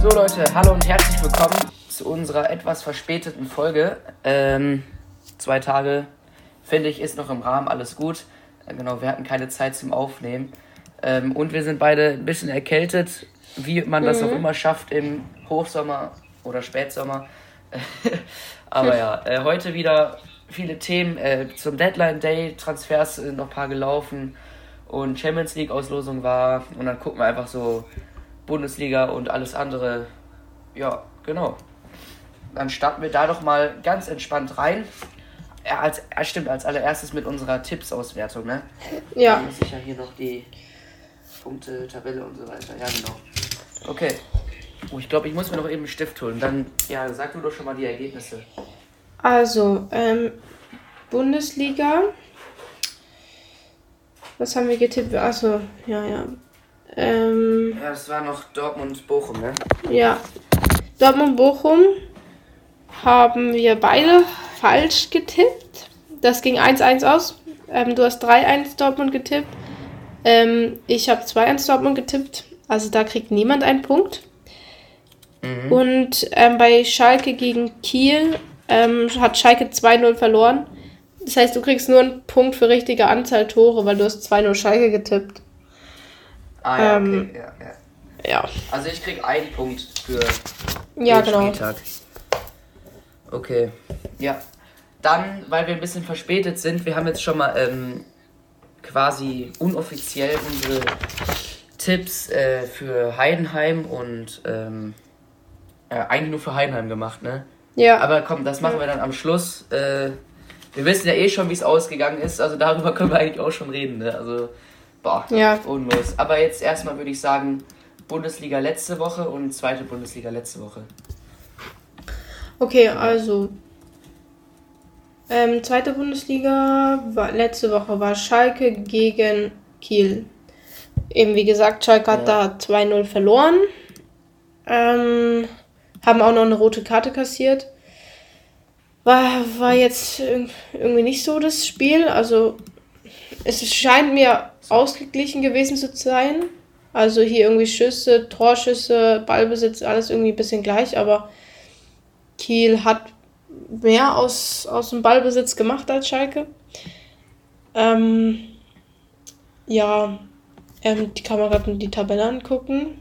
So Leute, hallo und herzlich willkommen zu unserer etwas verspäteten Folge. Ähm, zwei Tage, finde ich, ist noch im Rahmen, alles gut. Äh, genau, wir hatten keine Zeit zum Aufnehmen. Ähm, und wir sind beide ein bisschen erkältet, wie man das auch immer schafft im Hochsommer oder Spätsommer. Aber ja, äh, heute wieder viele Themen äh, zum Deadline Day, Transfers sind noch ein paar gelaufen und Champions League Auslosung war und dann gucken wir einfach so Bundesliga und alles andere. Ja, genau. Dann starten wir da doch mal ganz entspannt rein. Ja, als, ja, stimmt, als allererstes mit unserer Tipps-Auswertung, ne? Ja. Da muss ich ja hier noch die Punkte, Tabelle und so weiter. Ja, genau. Okay. Oh, ich glaube, ich muss mir noch eben einen Stift holen. Dann, ja, sag du doch schon mal die Ergebnisse. Also, ähm, Bundesliga. Was haben wir getippt? Achso, ja, ja. Ähm, Ja, das war noch Dortmund-Bochum, ne? ja. Dortmund-Bochum haben wir beide falsch getippt. Das ging 1-1 aus. Ähm, du hast 3-1 Dortmund getippt. Ähm, ich habe 2-1 Dortmund getippt. Also da kriegt niemand einen Punkt. Und ähm, bei Schalke gegen Kiel ähm, hat Schalke 2-0 verloren. Das heißt, du kriegst nur einen Punkt für richtige Anzahl Tore, weil du hast 2-0 Schalke getippt. Ah, ja, okay. Ähm, ja, ja. Ja. Also ich krieg einen Punkt für Ja, den genau. Spieltag. Okay. Ja. Dann, weil wir ein bisschen verspätet sind, wir haben jetzt schon mal ähm, quasi unoffiziell unsere Tipps äh, für Heidenheim und ähm, äh, eigentlich nur für Heidenheim gemacht, ne? Ja. Aber komm, das machen wir dann am Schluss. Äh, wir wissen ja eh schon, wie es ausgegangen ist, also darüber können wir eigentlich auch schon reden, ne? Also, boah, Ja. unlos. Aber jetzt erstmal würde ich sagen, Bundesliga letzte Woche und zweite Bundesliga letzte Woche. Okay, also. Ähm, zweite Bundesliga war letzte Woche war Schalke gegen Kiel. Eben wie gesagt, Schalke hat Ja. da 2-0 verloren. Ähm, haben auch noch eine rote Karte kassiert. War, war jetzt irg- irgendwie nicht so das Spiel. Also es scheint mir ausgeglichen gewesen zu sein. Also hier irgendwie Schüsse, Torschüsse, Ballbesitz, alles irgendwie ein bisschen gleich, aber Kiel hat mehr aus, aus dem Ballbesitz gemacht als Schalke. Ähm, ja, ähm, die kann man gerade die Tabelle angucken.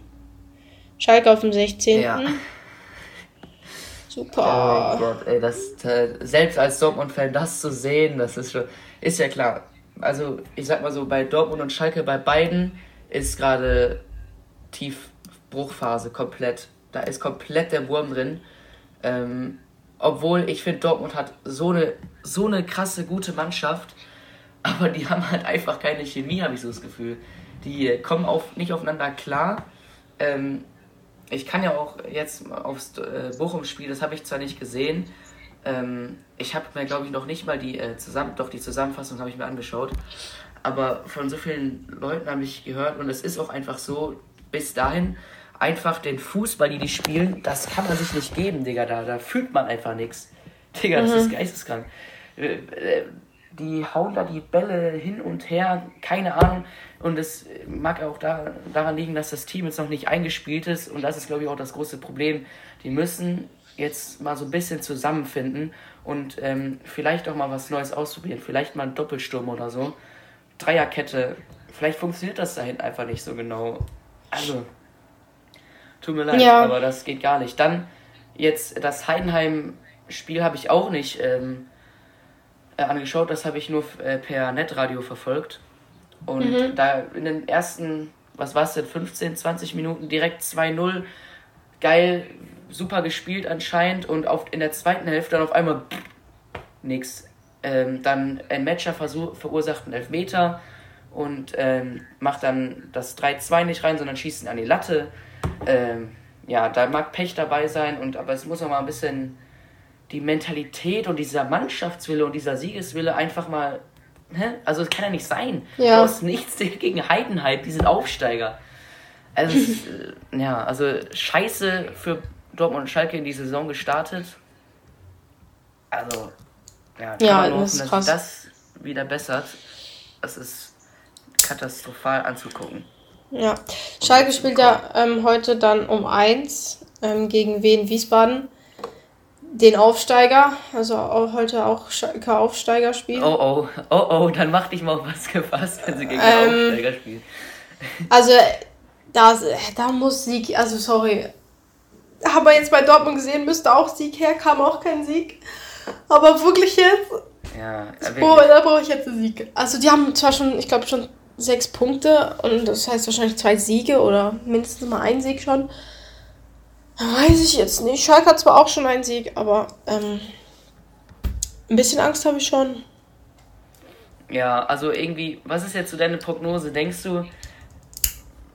Schalke auf dem 16. Ja. Super. Oh Gott, ey, das, äh, selbst als Dortmund-Fan das zu sehen, das ist schon, ist ja klar. Also, ich sag mal so, bei Dortmund und Schalke, bei beiden ist gerade Tiefbruchphase komplett. Da ist komplett der Wurm drin. Ähm, obwohl ich finde, Dortmund hat so eine, so eine krasse, gute Mannschaft, aber die haben halt einfach keine Chemie, habe ich so das Gefühl. Die äh, kommen auf, nicht aufeinander klar. Ähm, ich kann ja auch jetzt aufs äh, Bochum-Spiel, das habe ich zwar nicht gesehen, ähm, ich habe mir, glaube ich, noch nicht mal die, äh, zusammen, doch die Zusammenfassung habe ich mir angeschaut, aber von so vielen Leuten habe ich gehört und es ist auch einfach so, bis dahin einfach den Fußball, die die spielen, das kann man sich nicht geben, Digga, da, da fühlt man einfach nichts. Digga, das ist geisteskrank. Äh, äh, die hauen da die Bälle hin und her, keine Ahnung. Und es mag auch da, daran liegen, dass das Team jetzt noch nicht eingespielt ist. Und das ist, glaube ich, auch das große Problem. Die müssen jetzt mal so ein bisschen zusammenfinden und ähm, vielleicht auch mal was Neues ausprobieren. Vielleicht mal einen Doppelsturm oder so. Dreierkette. Vielleicht funktioniert das dahin einfach nicht so genau. Also, tut mir leid, Ja. aber das geht gar nicht. Dann jetzt das Heidenheim-Spiel habe ich auch nicht ähm, äh, angeschaut. Das habe ich nur äh, per Netradio verfolgt. Und da in den ersten, was war es denn, 15, 20 Minuten direkt 2-0. Geil, super gespielt anscheinend. Und auf, in der zweiten Hälfte dann auf einmal nix. Ähm, dann ein Matcher versuch, verursacht einen Elfmeter und ähm, macht dann das 3-2 nicht rein, sondern schießt ihn an die Latte. Ähm, ja, da mag Pech dabei sein, und, aber es muss auch mal ein bisschen die Mentalität und dieser Mannschaftswille und dieser Siegeswille einfach mal. Hä? Also, es kann ja nicht sein. Ja. Du hast nichts gegen Heidenheim, die sind Aufsteiger. Also, es ist, äh, ja, also scheiße für Dortmund und Schalke in die Saison gestartet. Also, ja, kann Ja, man nur das hoffen, ist dass sich krass. das wieder bessert. Das ist katastrophal anzugucken. Ja. Schalke spielt ja ähm, heute dann um 1 ähm, gegen Wien Wiesbaden. Den Aufsteiger, also auch heute auch Schalke Aufsteiger spielen. Oh oh, oh oh, dann mach dich mal auf was gefasst, wenn sie gegen den Ähm, Aufsteiger spielen. Also, da, da muss Sieg, also sorry. Aber jetzt bei Dortmund gesehen, müsste auch Sieg her, kam auch kein Sieg. Aber wirklich jetzt, Ja, wirklich. da brauche ich jetzt einen Sieg. Also, die haben zwar schon, ich glaube, schon sechs Punkte und das heißt wahrscheinlich zwei Siege oder mindestens mal ein Sieg schon. Weiß ich jetzt nicht. Schalke hat zwar auch schon einen Sieg, aber ähm, ein bisschen Angst habe ich schon. Ja, also irgendwie, was ist jetzt so deine Prognose? Denkst du,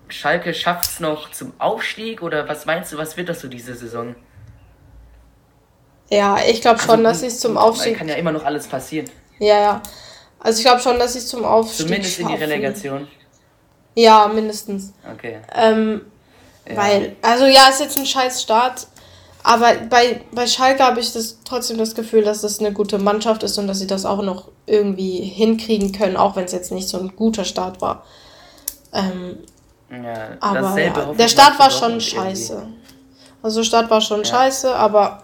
Schalke schafft es noch zum Aufstieg oder was meinst du, was wird das so diese Saison? Ja, ich glaube schon, Also, dass sie es zum Aufstieg. Kann ja immer noch alles passieren. Ja, ja. Also ich glaube schon, dass sie es zum Aufstieg Zumindest in die schaffen. Relegation. Ja, mindestens. Okay. Ähm, Ja. Weil, also ja, ist jetzt ein scheiß Start. Aber bei, bei Schalke habe ich das trotzdem das Gefühl, dass das eine gute Mannschaft ist und dass sie das auch noch irgendwie hinkriegen können, auch wenn es jetzt nicht so ein guter Start war. Ähm, Ja, aber ja, der Start war schon scheiße. Also der Start war schon Ja. scheiße, aber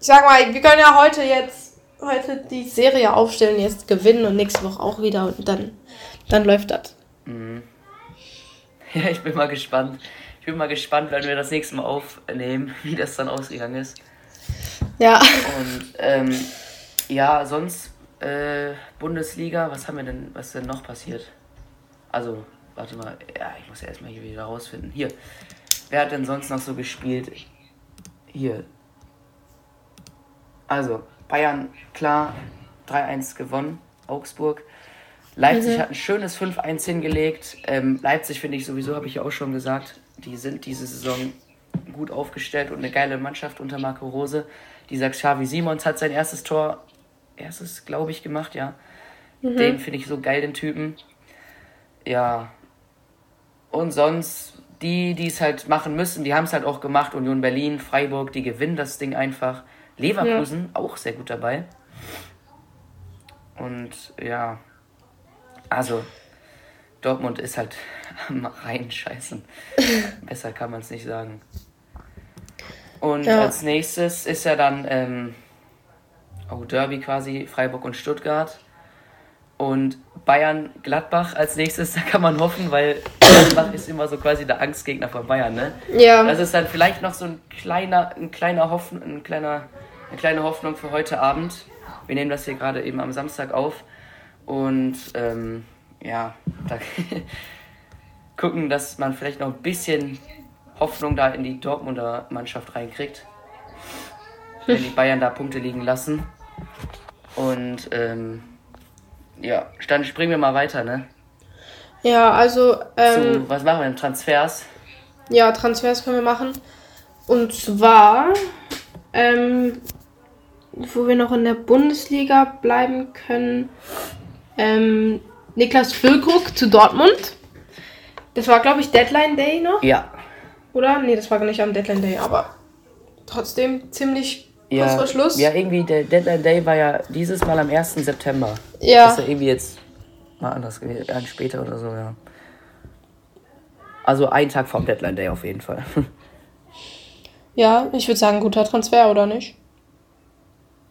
ich sag mal, wir können ja heute jetzt heute die Serie aufstellen, jetzt gewinnen und nächste Woche auch wieder und dann, dann läuft das. irgendwie. Ja, ich bin mal gespannt. Ich bin mal gespannt, wenn wir das nächste Mal aufnehmen, wie das dann ausgegangen ist. Ja. Und ähm, ja, sonst äh, Bundesliga, was haben wir denn, was ist denn noch passiert? Also, warte mal, ja, ich muss ja erstmal hier wieder rausfinden. Hier, wer hat denn sonst noch so gespielt? Hier. Also, Bayern, klar, 3-1 gewonnen, Augsburg. Leipzig Mhm. hat ein schönes 5-1 hingelegt. Ähm, Leipzig finde ich sowieso, habe ich ja auch schon gesagt, die sind diese Saison gut aufgestellt und eine geile Mannschaft unter Marco Rose. Dieser Xavi Simons hat sein erstes Tor, erstes, glaube ich, gemacht, ja. Den finde ich so geil, den Typen. Ja. Und sonst, die, die es halt machen müssen, die haben es halt auch gemacht. Union Berlin, Freiburg, die gewinnen das Ding einfach. Leverkusen, auch sehr gut dabei. Und ja, also Dortmund ist halt am reinscheißen. Besser kann man es nicht sagen. Und Ja. als nächstes ist ja dann ähm, oh, Derby quasi, Freiburg und Stuttgart. Und Bayern Gladbach als nächstes, da kann man hoffen, weil Gladbach ist immer so quasi der Angstgegner von Bayern, ne? Ja. Das ist dann vielleicht noch so ein kleiner, ein kleiner Hoffen, ein kleiner, eine kleine Hoffnung für heute Abend. Wir nehmen das hier gerade eben am Samstag auf. Und ähm, ja, da gucken, dass man vielleicht noch ein bisschen Hoffnung da in die Dortmunder Mannschaft reinkriegt. Wenn die Bayern da Punkte liegen lassen. Und ähm, ja, dann springen wir mal weiter, ne? Ja, also, ähm, Zu, was machen wir denn? Transfers? ja, Transfers können wir machen. Und zwar, ähm, wo wir noch in der Bundesliga bleiben können, ähm, Niklas Füllkrug zu Dortmund. Das war, glaube ich, Deadline Day noch, Ja. oder? Nee, das war nicht am Deadline Day, aber trotzdem ziemlich kurz Ja, vor Schluss. ja, irgendwie der Deadline Day war ja dieses Mal am 1. September. Ja. Das ist ja irgendwie jetzt mal anders gewesen, ein später oder so, ja. Also ein Tag vom Deadline Day auf jeden Fall. Ja, ich würde sagen, guter Transfer, oder nicht?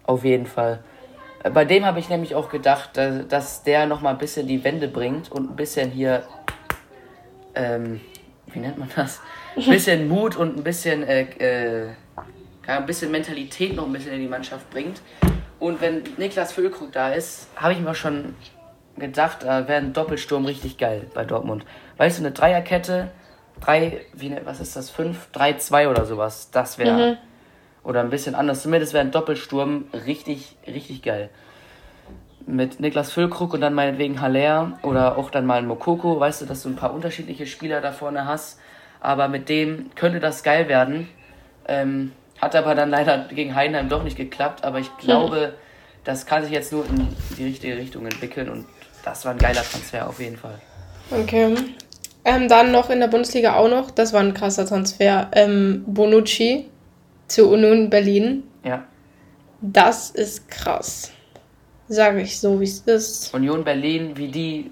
auf jeden Fall. Bei dem habe ich nämlich auch gedacht, dass, der nochmal ein bisschen die Wende bringt und ein bisschen hier, ähm, wie nennt man das? Ein bisschen Mut und ein bisschen, äh, äh, ein bisschen Mentalität noch ein bisschen in die Mannschaft bringt. Und wenn Niklas Füllkrug da ist, habe ich mir auch schon gedacht, da wäre ein Doppelsturm richtig geil bei Dortmund. Weißt du, eine Dreierkette, drei, wie, ne- was ist das, fünf, drei, zwei oder sowas, das wäre, oder ein bisschen anders, zumindest wäre ein Doppelsturm richtig, richtig geil. Mit Niklas Füllkrug und dann meinetwegen Haller oder auch dann mal ein Mokoko, weißt du, dass du ein paar unterschiedliche Spieler da vorne hast, aber mit dem könnte das geil werden. Ähm, hat aber dann leider gegen Heidenheim doch nicht geklappt, aber ich glaube, das kann sich jetzt nur in die richtige Richtung entwickeln und das war ein geiler Transfer auf jeden Fall. Okay. Ähm, dann noch in der Bundesliga auch noch, das war ein krasser Transfer, ähm, Bonucci zu Union Berlin. Ja. Das ist krass. Sage ich so, wie es ist. Union Berlin, wie die,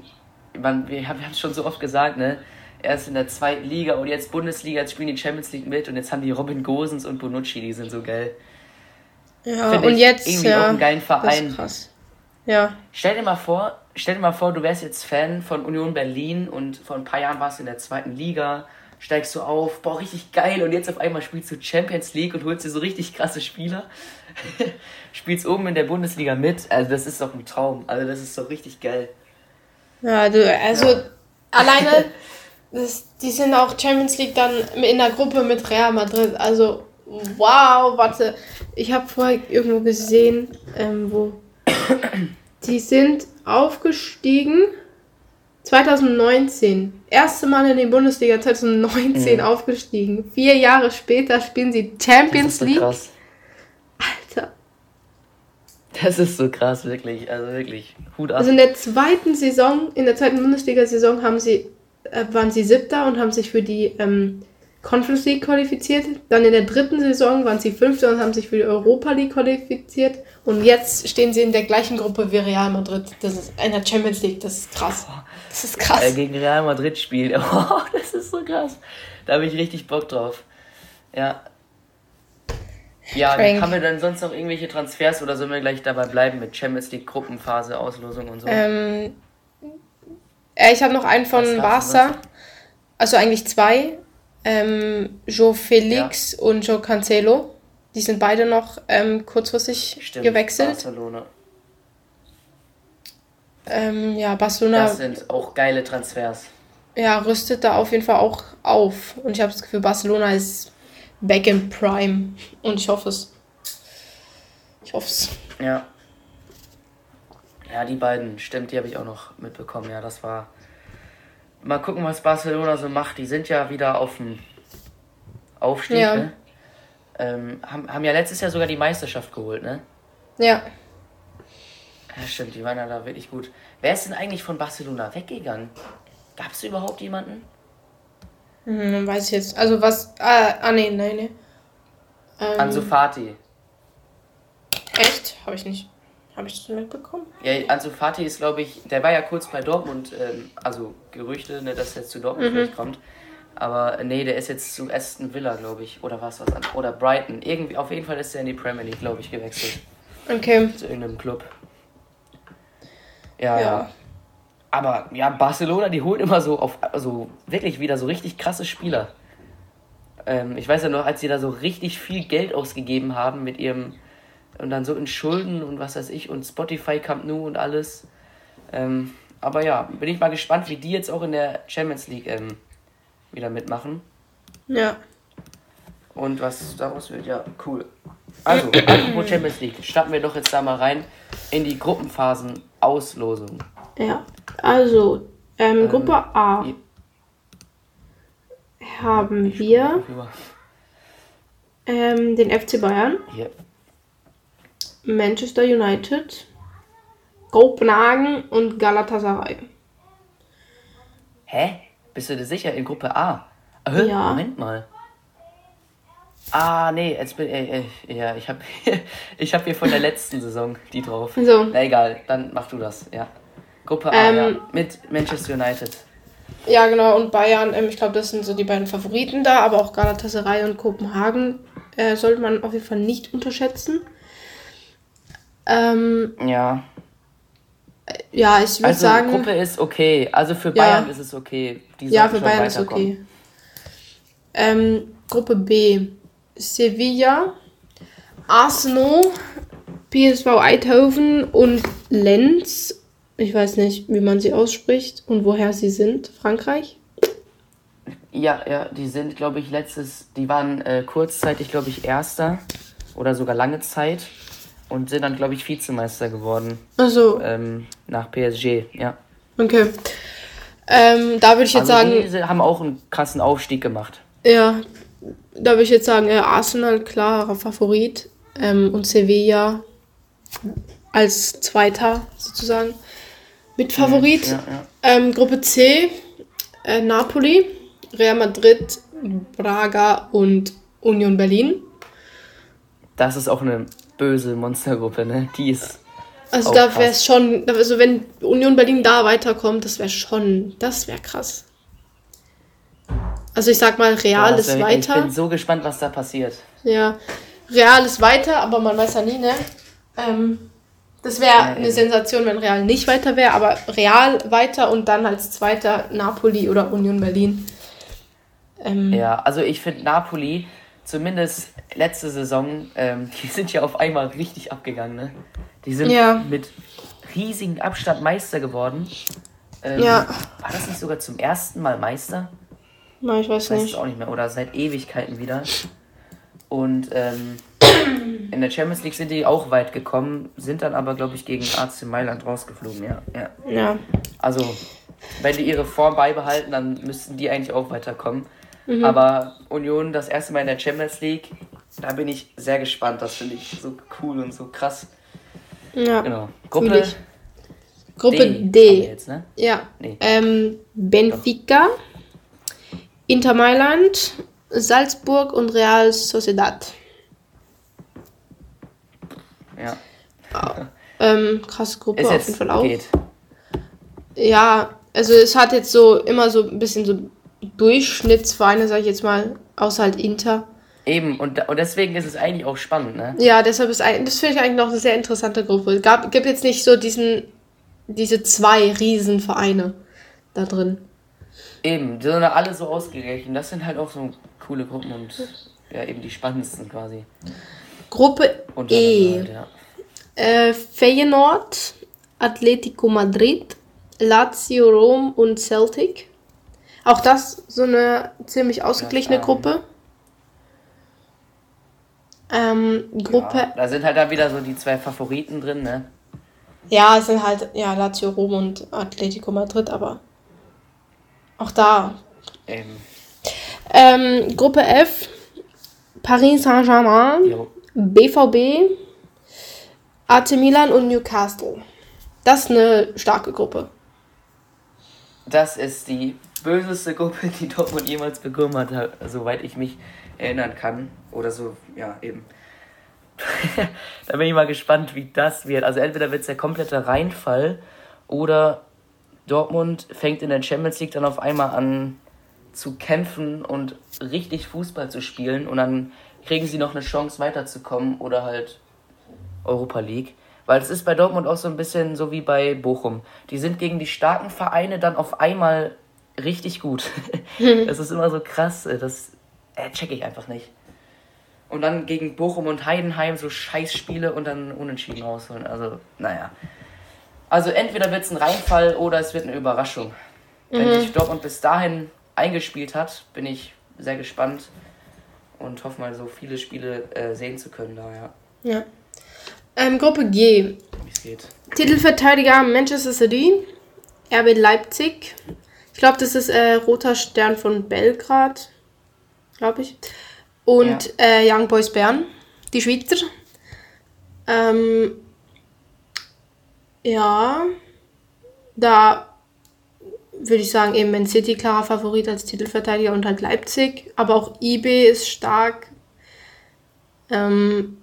man, wir haben es schon so oft gesagt, ne? Erst in der zweiten Liga und jetzt Bundesliga, jetzt spielen die Champions League mit und jetzt haben die Robin Gosens und Bonucci, die sind so geil. Ja, Finde und jetzt irgendwie ja, auch einen geilen Verein. ist krass. Ja, Stell dir mal vor, stell dir mal vor, du wärst jetzt Fan von Union Berlin und vor ein paar Jahren warst du in der zweiten Liga, steigst du auf, boah, richtig geil und jetzt auf einmal spielst du Champions League und holst dir so richtig krasse Spieler. spielst oben in der Bundesliga mit, also das ist doch ein Traum, also das ist doch richtig geil. ja, du, also alleine, das, die sind auch Champions League dann in der Gruppe mit Real Madrid. Also, wow, warte. Ich habe vorher irgendwo gesehen, ähm, wo die sind aufgestiegen 2019. Erste Mal in die Bundesliga 2019 aufgestiegen. Vier Jahre später spielen sie Das ist Champions so League. krass. Alter. Das ist so krass, wirklich, also wirklich, Hut ab. Also in der zweiten Saison, in der zweiten Bundesliga-Saison haben sie, waren sie Siebter und haben sich für die ähm, Conference League qualifiziert. Dann in der dritten Saison waren sie Fünfter und haben sich für die Europa League qualifiziert. Und jetzt stehen sie in der gleichen Gruppe wie Real Madrid. Das ist in der Champions League. Das ist krass. Das ist äh, krass. gegen Real Madrid spielt. Oh, das ist so krass. Da habe ich richtig Bock drauf. Ja. Ja, Crank. haben wir dann sonst noch irgendwelche Transfers oder sollen wir gleich dabei bleiben mit Champions League Gruppenphase, Auslosung und so? Ähm, äh, ich habe noch einen von Barca. Also eigentlich zwei. Ähm, Joe Felix und Joe Cancelo. Die sind beide noch ähm, kurzfristig Stimmt, gewechselt. Barcelona. Ähm, ja, Barcelona Das sind auch geile Transfers. ja, rüstet da auf jeden Fall auch auf. Und ich habe das Gefühl, Barcelona ist back in Prime. Und ich hoffe es. Ich hoffe es. Ja. Ja, die beiden, stimmt, die habe ich auch noch mitbekommen. Ja, das war. Mal gucken, was Barcelona so macht. Die sind ja wieder auf dem Aufstieg, Ja. ne? Ähm, haben, haben ja letztes Jahr sogar die Meisterschaft geholt, ne? Ja. Ja, stimmt, die waren ja da wirklich gut. Wer ist denn eigentlich von Barcelona weggegangen? Gab es überhaupt jemanden? Hm, weiß ich jetzt. Also was. Ah, ah nee, nee, nee. Ähm, Ansu Fati. echt? Habe ich nicht. Habe ich das mitbekommen? Ja, Ansu Fati ist, glaube ich, der war ja kurz bei Dortmund, ähm, also Gerüchte, ne, dass er jetzt zu Dortmund vielleicht kommt. Aber nee, der ist jetzt zu Aston Villa, glaube ich. Oder was was an? Oder Brighton. Irgendwie, auf jeden Fall ist er in die Premier League, glaube ich, gewechselt. Okay. Zu irgendeinem Club. Ja, Ja. ja. Aber ja, Barcelona, die holt immer so auf, also wirklich wieder so richtig krasse Spieler. Ähm, ich weiß ja noch, als sie da so richtig viel Geld ausgegeben haben mit ihrem und dann so in Schulden und was weiß ich und Spotify Camp Nou und alles. Ähm, aber ja, bin ich mal gespannt, wie die jetzt auch in der Champions League ähm, wieder mitmachen. Ja. Und was daraus wird, ja, cool. Also, apropos Champions League, starten wir doch jetzt da mal rein in die Gruppenphasen-Auslosung. Ja. Also, ähm, Gruppe A haben wir ähm, den FC Bayern, Hier, Manchester United, Kopenhagen und Galatasaray. Hä? Bist du dir sicher? In Gruppe A? Hä? Ja. Moment mal. Ah, nee, jetzt bin äh, äh, ja, ich habe ich hab hier von der letzten Saison die drauf. So. Na egal, dann mach du das, ja. Gruppe A, Ähm, ja, mit Manchester United. Ja, genau, und Bayern, ähm, ich glaube, das sind so die beiden Favoriten da, aber auch Galatasaray und Kopenhagen äh, sollte man auf jeden Fall nicht unterschätzen. Ähm, Ja. ja, ich würde Also sagen, Gruppe ist okay. Also für Ja. Bayern ist es okay. Die ja, für Bayern ist okay. Ähm, Gruppe B, Sevilla, Arsenal, PSV Eindhoven und Lenz. Ich weiß nicht, wie man sie ausspricht und woher sie sind. Frankreich? Ja, ja, die sind, glaube ich, letztes, die waren äh, kurzzeitig, glaube ich, Erster oder sogar lange Zeit und sind dann, glaube ich, Vizemeister geworden Also, ähm, nach PSG, ja. okay. Ähm, da würde ich jetzt Also sagen, die haben auch einen krassen Aufstieg gemacht. ja, da würde ich jetzt sagen, äh, Arsenal klarer Favorit ähm, und Sevilla als Zweiter sozusagen mit Favorit. Ja, ja. Ähm, Gruppe C, äh, Napoli, Real Madrid, Braga und Union Berlin. Das ist auch eine böse Monstergruppe, ne? Die ist. Also da wäre es schon, also wenn Union Berlin da weiterkommt, das wäre schon, das wäre krass. Also ich sag mal, Real Boah, ist weiter. Ich bin so gespannt, was da passiert. Ja, Real ist weiter, aber man weiß ja nie, ne? Ähm, das wäre eine eben. Sensation, wenn Real nicht weiter wäre, aber Real weiter und dann als zweiter Napoli oder Union Berlin. Ähm, Ja, also ich finde Napoli, zumindest letzte Saison, ähm, die sind ja auf einmal richtig abgegangen, ne? Die sind Ja. mit riesigem Abstand Meister geworden. Ähm, Ja. War das nicht sogar zum ersten Mal Meister? na, ich weiß weiß nicht. auch nicht mehr. Oder seit Ewigkeiten wieder. Und ähm, in der Champions League sind die auch weit gekommen, sind dann aber, glaube ich, gegen AC Mailand rausgeflogen, ja. ja. Ja. Also, wenn die ihre Form beibehalten, dann müssten die eigentlich auch weiterkommen. Mhm. Aber Union das erste Mal in der Champions League, da bin ich sehr gespannt. Das finde ich so cool und so krass. Ja. Genau. Gruppe. Gruppe D. D. Jetzt, ne? Ja. Nee. Ähm, Benfica, Inter Mailand, Salzburg und Real Sociedad. Ja. Ähm, krasse Gruppe Ist auf jeden Fall auch. geht. Ja, also es hat jetzt so immer so ein bisschen so Durchschnittsvereine, sag ich jetzt mal, außer halt Inter. Eben, und, und deswegen ist es eigentlich auch spannend, ne? Ja, deshalb ist das finde ich eigentlich noch eine sehr interessante Gruppe. Gab, gibt jetzt nicht so diesen, diese zwei Riesenvereine da drin. Eben, die sind alle so ausgerechnet. Das sind halt auch so coole Gruppen und ja, eben die spannendsten quasi. Gruppe E. Halt, ja. Äh, Feyenoord, Atletico Madrid, Lazio Rom und Celtic. Auch das so eine ziemlich ausgeglichene Ja, ähm, Gruppe. Ähm, Gruppe Ja, da sind halt dann wieder so die zwei Favoriten drin, ne? Ja, es sind halt, ja, Lazio Rom und Atletico Madrid, aber auch da. Eben. Ähm, Gruppe F, Paris Saint-Germain. BVB, AC Milan und Newcastle. Das ist eine starke Gruppe. Das ist die böseste Gruppe, die Dortmund jemals bekommen hat, soweit ich mich erinnern kann. Oder so, ja, eben. da bin ich mal gespannt, wie das wird. Also entweder wird es der komplette Reinfall oder Dortmund fängt in der Champions League dann auf einmal an zu kämpfen und richtig Fußball zu spielen und dann kriegen sie noch eine Chance weiterzukommen oder halt Europa League. Weil es ist bei Dortmund auch so ein bisschen so wie bei Bochum. Die sind gegen die starken Vereine dann auf einmal richtig gut. das ist immer so krass. Das äh, check ich einfach nicht. Und dann gegen Bochum und Heidenheim so Scheißspiele und dann unentschieden rausholen. Also, naja. Also entweder wird es ein Reinfall oder es wird eine Überraschung. Wenn sich Dortmund bis dahin eingespielt hat, bin ich sehr gespannt und hoffe mal so viele Spiele äh, sehen zu können da, ja, Ja. Ähm, Gruppe G. Titelverteidiger Manchester City, RB Leipzig. Ich glaube, das ist äh, Roter Stern von Belgrad, glaube ich. Und äh, Young Boys Bern, die Schweizer. Ähm, ja, da würde ich sagen, eben Man City klarer Favorit als Titelverteidiger und halt Leipzig. Aber auch IB ist stark. Ähm,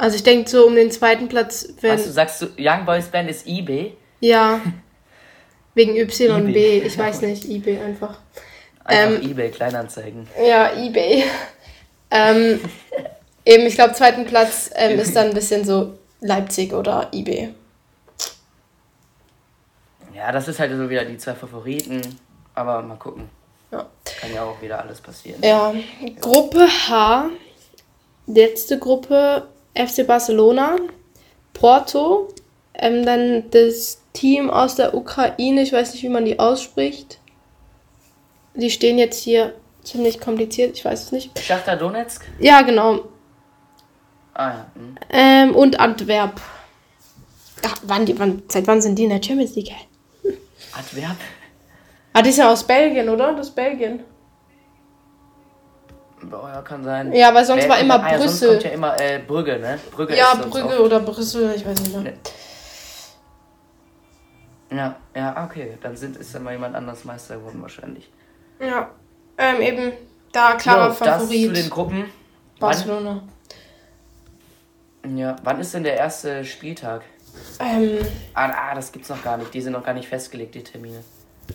also ich denke so um den zweiten Platz, wenn... Was du sagst, du, Young Boys Band ist eBay? Ja. Wegen YB, eBay. ich weiß nicht, eBay einfach. Einfach Ähm, eBay Kleinanzeigen. Ja, eBay. ähm, eben, ich glaube, zweiten Platz ähm, ist dann ein bisschen so Leipzig oder eBay. Ja, das ist halt so wieder die zwei Favoriten. Aber mal gucken. Ja. Kann ja auch wieder alles passieren. Ja, Gruppe H, letzte Gruppe FC Barcelona, Porto, ähm, dann das Team aus der Ukraine, ich weiß nicht, wie man die ausspricht. Die stehen jetzt hier ziemlich kompliziert, ich weiß es nicht. Schachtar Donetsk? Ja, genau. Ah ja. hm. Ähm, und Antwerp. Ach, wann die, wann, seit wann sind die in der Champions League? Antwerp? Ah, die sind aus Belgien, oder? Das ist Belgien. Ja, kann sein. Ja, aber sonst Wer war immer ah, ja, sonst Brüssel. kommt ja immer äh, Brügge, ne? Brügge Ja, Brügge oder Brüssel, ich weiß nicht mehr. Ja, ja, okay. Dann sind, ist dann mal jemand anders Meister geworden wahrscheinlich. Ja, ähm, eben da klarer So, das zu den Favorit. Gruppen. Wann, Barcelona. ja, wann ist denn der erste Spieltag? Ähm, Ah, ah, das gibt's noch gar nicht. Die sind noch gar nicht festgelegt, die Termine.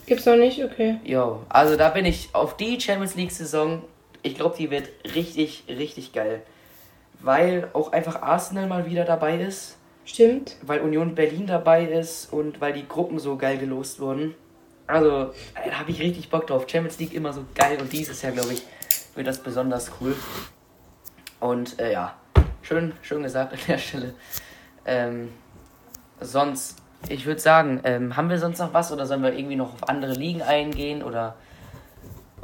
Gibt's noch nicht? Okay. Jo, also da bin ich auf die Champions League Saison. Ich glaube, die wird richtig, richtig geil. Weil auch einfach Arsenal mal wieder dabei ist. Stimmt. Weil Union Berlin dabei ist und weil die Gruppen so geil gelost wurden. Also, da habe ich richtig Bock drauf. Champions League immer so geil und dieses Jahr, glaube ich, wird das besonders cool. Und äh, ja, schön, schön gesagt an der Stelle. Ähm, sonst, ich würde sagen, ähm, haben wir sonst noch was oder sollen wir irgendwie noch auf andere Ligen eingehen oder,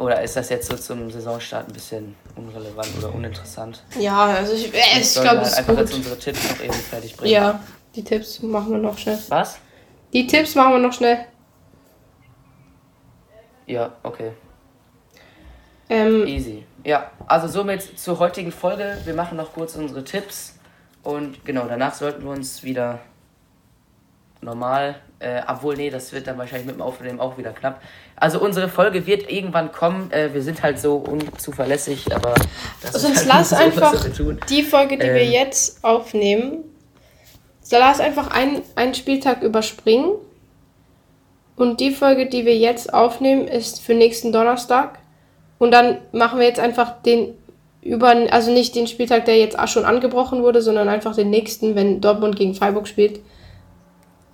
oder ist das jetzt so zum Saisonstart ein bisschen unrelevant oder uninteressant? Ja, also ich, äh, ich glaube, halt es ist einfach gut. jetzt unsere Tipps noch irgendwie fertig bringen. Ja, die Tipps machen wir noch schnell. Was? Die Tipps machen wir noch schnell. Ja, okay. Ähm, Easy. Ja, also somit zur heutigen Folge. Wir machen noch kurz unsere Tipps und genau, danach sollten wir uns wieder normal, äh, obwohl, nee, das wird dann wahrscheinlich mit dem Aufnehmen auch wieder knapp. Also unsere Folge wird irgendwann kommen. Äh, wir sind halt so unzuverlässig, aber das Sonst halt lass so, einfach was wir tun. die Folge, die wir Ähm. jetzt aufnehmen, so lass einfach einen, einen Spieltag überspringen. Und die Folge, die wir jetzt aufnehmen, ist für nächsten Donnerstag. Und dann machen wir jetzt einfach den über, also nicht den Spieltag, der jetzt schon angebrochen wurde, sondern einfach den nächsten, wenn Dortmund gegen Freiburg spielt.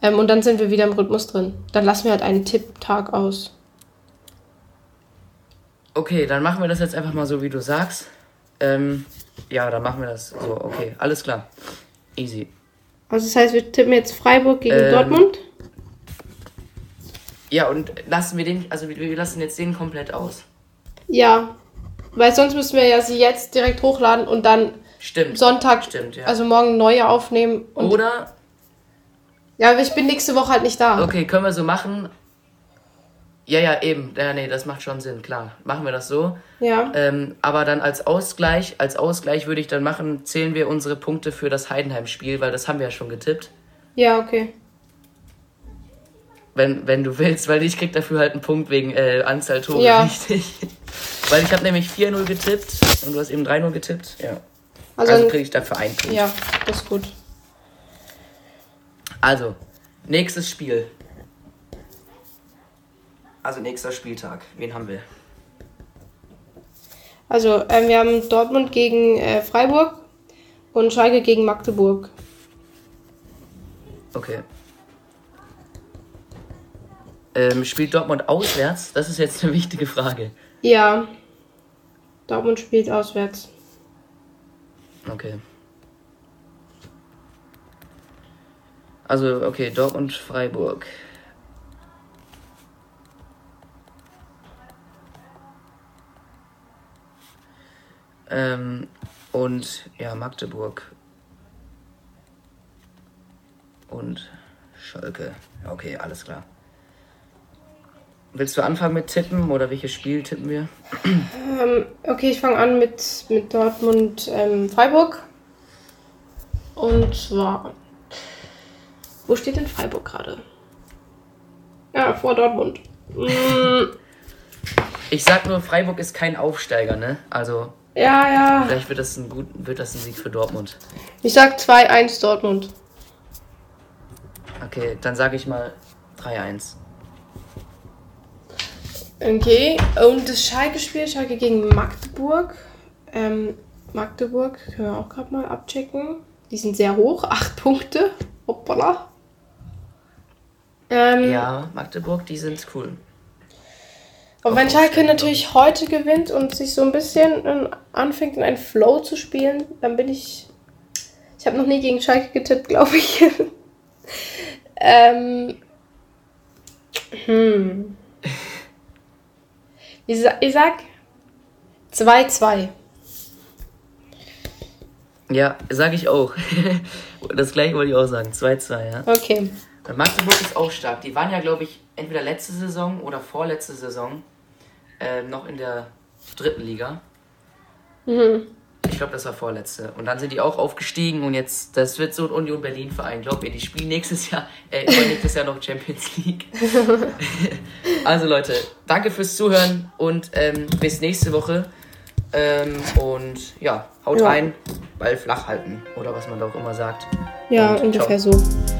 Ähm, und dann sind wir wieder im Rhythmus drin. Dann lassen wir halt einen Tipptag aus. Okay, dann machen wir das jetzt einfach mal so, wie du sagst. Ähm, ja, dann machen wir das so. Okay, alles klar. Easy. Also das heißt, wir tippen jetzt Freiburg gegen Ähm, Dortmund. Ja, und lassen wir den, also wir, wir lassen jetzt den komplett aus. Ja. Weil sonst müssen wir ja sie jetzt direkt hochladen und dann Stimmt. Sonntag, Stimmt, ja. also morgen neue aufnehmen. Oder ja, aber ich bin nächste Woche halt nicht da. Okay, können wir so machen. Ja, ja, eben. Ja, nee, das macht schon Sinn, klar. Machen wir das so. Ja. Ähm, aber dann als Ausgleich, als Ausgleich würde ich dann machen, zählen wir unsere Punkte für das Heidenheim-Spiel, weil das haben wir ja schon getippt. Ja, okay. Wenn, wenn du willst, weil ich krieg dafür halt einen Punkt wegen äh, Anzahl Tore, Ja. richtig. weil ich habe nämlich 4-0 getippt und du hast eben 3-0 getippt. Ja. Also, Also kriege ich dafür einen Punkt. ja, das ist gut. Also, nächstes Spiel. Also nächster Spieltag. Wen haben wir? Also, ähm, wir haben Dortmund gegen äh, Freiburg und Schalke gegen Magdeburg. Okay. Ähm, spielt Dortmund auswärts? Das ist jetzt eine wichtige Frage. Ja. Dortmund spielt auswärts. Okay. Also, okay, Dortmund, Freiburg. Ähm, und ja, Magdeburg. Und Schalke. Okay, alles klar. Willst du anfangen mit Tippen oder welches Spiel tippen wir? Ähm, okay, ich fange an mit, mit Dortmund ähm, Freiburg. Und zwar. Wo steht denn Freiburg gerade? Ja, vor Dortmund. Mm, Ich sag nur, Freiburg ist kein Aufsteiger, ne? Also, ja, ja. vielleicht wird das ein, gut, wird das ein Sieg für Dortmund. Ich sag 2-1 Dortmund. Okay, dann sage ich mal 3-1. Okay, und das Schalke-Spiel, Schalke gegen Magdeburg. Ähm, Magdeburg können wir auch gerade mal abchecken. Die sind sehr hoch, 8 Punkte. Hoppala. Ähm, Ja, Magdeburg, die sind cool. Aber wenn Schalke natürlich heute gewinnt und sich so ein bisschen ähm, anfängt in einen Flow zu spielen, dann bin ich. Ich habe noch nie gegen Schalke getippt, glaube ich. ähm. Hm. Ich, ich sag 2-2. Ja, sage ich auch. das gleiche wollte ich auch sagen. 2-2, ja. Okay. Magdeburg ist auch stark. Die waren ja, glaube ich, entweder letzte Saison oder vorletzte Saison äh, noch in der dritten Liga. Mhm. Ich glaube, das war vorletzte. Und dann sind die auch aufgestiegen und jetzt, das wird so ein Union Berlin-Verein. Glaubt ihr, die spielen nächstes Jahr, äh, nächstes Jahr noch Champions League. also Leute, danke fürs Zuhören und ähm, bis nächste Woche. Ähm, und ja, haut Ja. rein, Ball flach halten oder was man da auch immer sagt. Ja, Und ungefähr ciao. so.